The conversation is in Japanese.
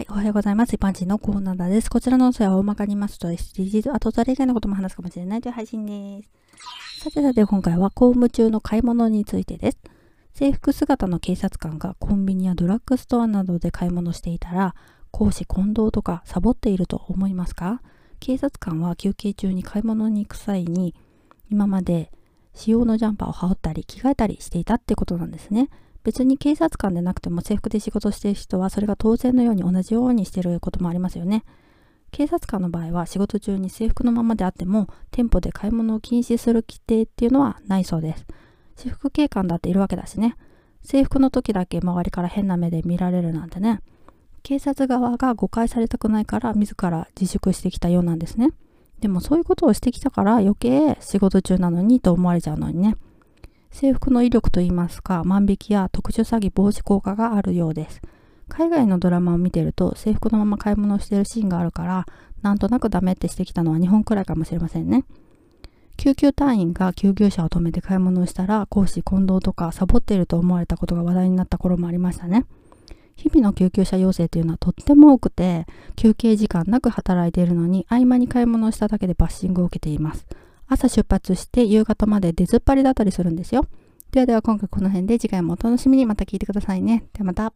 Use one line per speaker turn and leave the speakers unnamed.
はい、おはようございます。一般人のコーナーです。こちらの音声は大まかに言いますと SDGs、あとそれ以外のことも話すかもしれないという配信です。さてさて今回は公務中の買い物についてです。制服姿の警察官がコンビニやドラッグストアなどで買い物していたら、公私混同とかサボっていると思いますか？警察官は休憩中に買い物に行く際に、今まで使用のジャンパーを羽織ったり着替えたりしていたってことなんですね。別に警察官でなくても制服で仕事してる人はそれが当然のように同じようにしてることもありますよね。警察官の場合は仕事中に制服のままであっても店舗で買い物を禁止する規定っていうのはないそうです。私服警官だっているわけだしね。制服の時だけ周りから変な目で見られるなんてね。警察側が誤解されたくないから自ら自粛してきたようなんですね。でもそういうことをしてきたから余計仕事中なのにと思われちゃうのにね。制服の威力といいますか、万引きや特殊詐欺防止効果があるようです。海外のドラマを見てると制服のまま買い物をしているシーンがあるから、なんとなくダメってしてきたのは日本くらいかもしれませんね。救急隊員が救急車を止めて買い物をしたら、講師混同とかサボっていると思われたことが話題になった頃もありましたね。日々の救急車要請というのはとっても多くて、休憩時間なく働いているのに合間に買い物をしただけでバッシングを受けています。朝出発して夕方まで出ずっぱりだったりするんですよ。ではでは今回この辺で次回もお楽しみにまた聞いてくださいね。ではまた。